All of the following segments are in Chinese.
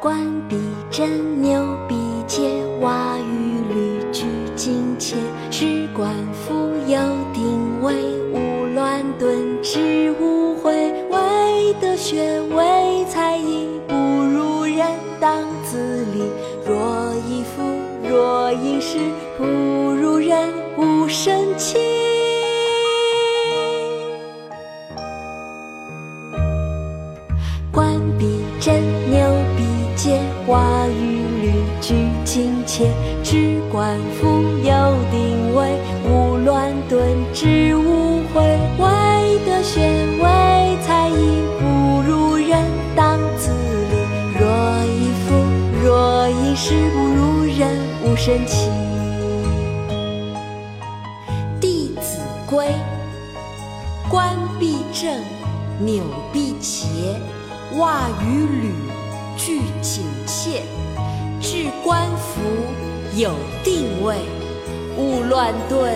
冠必真，牛必节，蛙与吕俱精切。士冠服，有定位，无乱顿，知无悔。唯德学，不如人，勿生戚。冠必真，牛必节，蛙与吕俱精切。士冠服，有定位，无乱顿，知无悔。唯德学，唯才艺，不如人，当自砺。若以夫，若应试，不如人，勿生戚。《归》：冠必正，纽必结，袜与履俱紧切，置冠服，有定位，勿乱顿，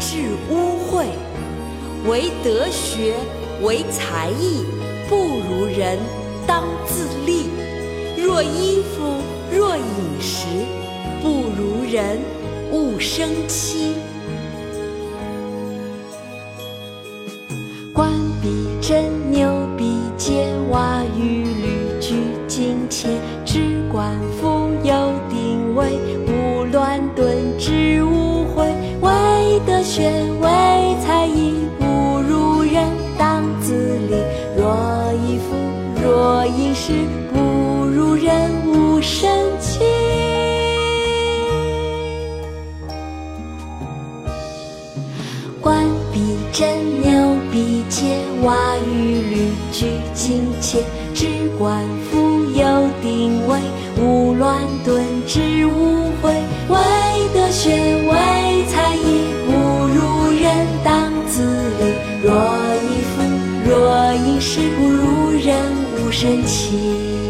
致污秽。唯德学，唯才艺，不如人，当自砺。若衣服，若饮食，不如人，勿生戚。真，牛必节，蛙与吕俱精切。置冠服，有定位，无乱顿，知无悔。唯德学，唯才艺，不如人，当自砺。若以夫，若应试，不如人，勿生戚。真，牛逼！切，蛙与吕俱精切。置冠服，有定位，无乱顿，知无悔。唯德学，唯才艺，不如人，当自砺。若以夫，若应试，不如人，勿生戚。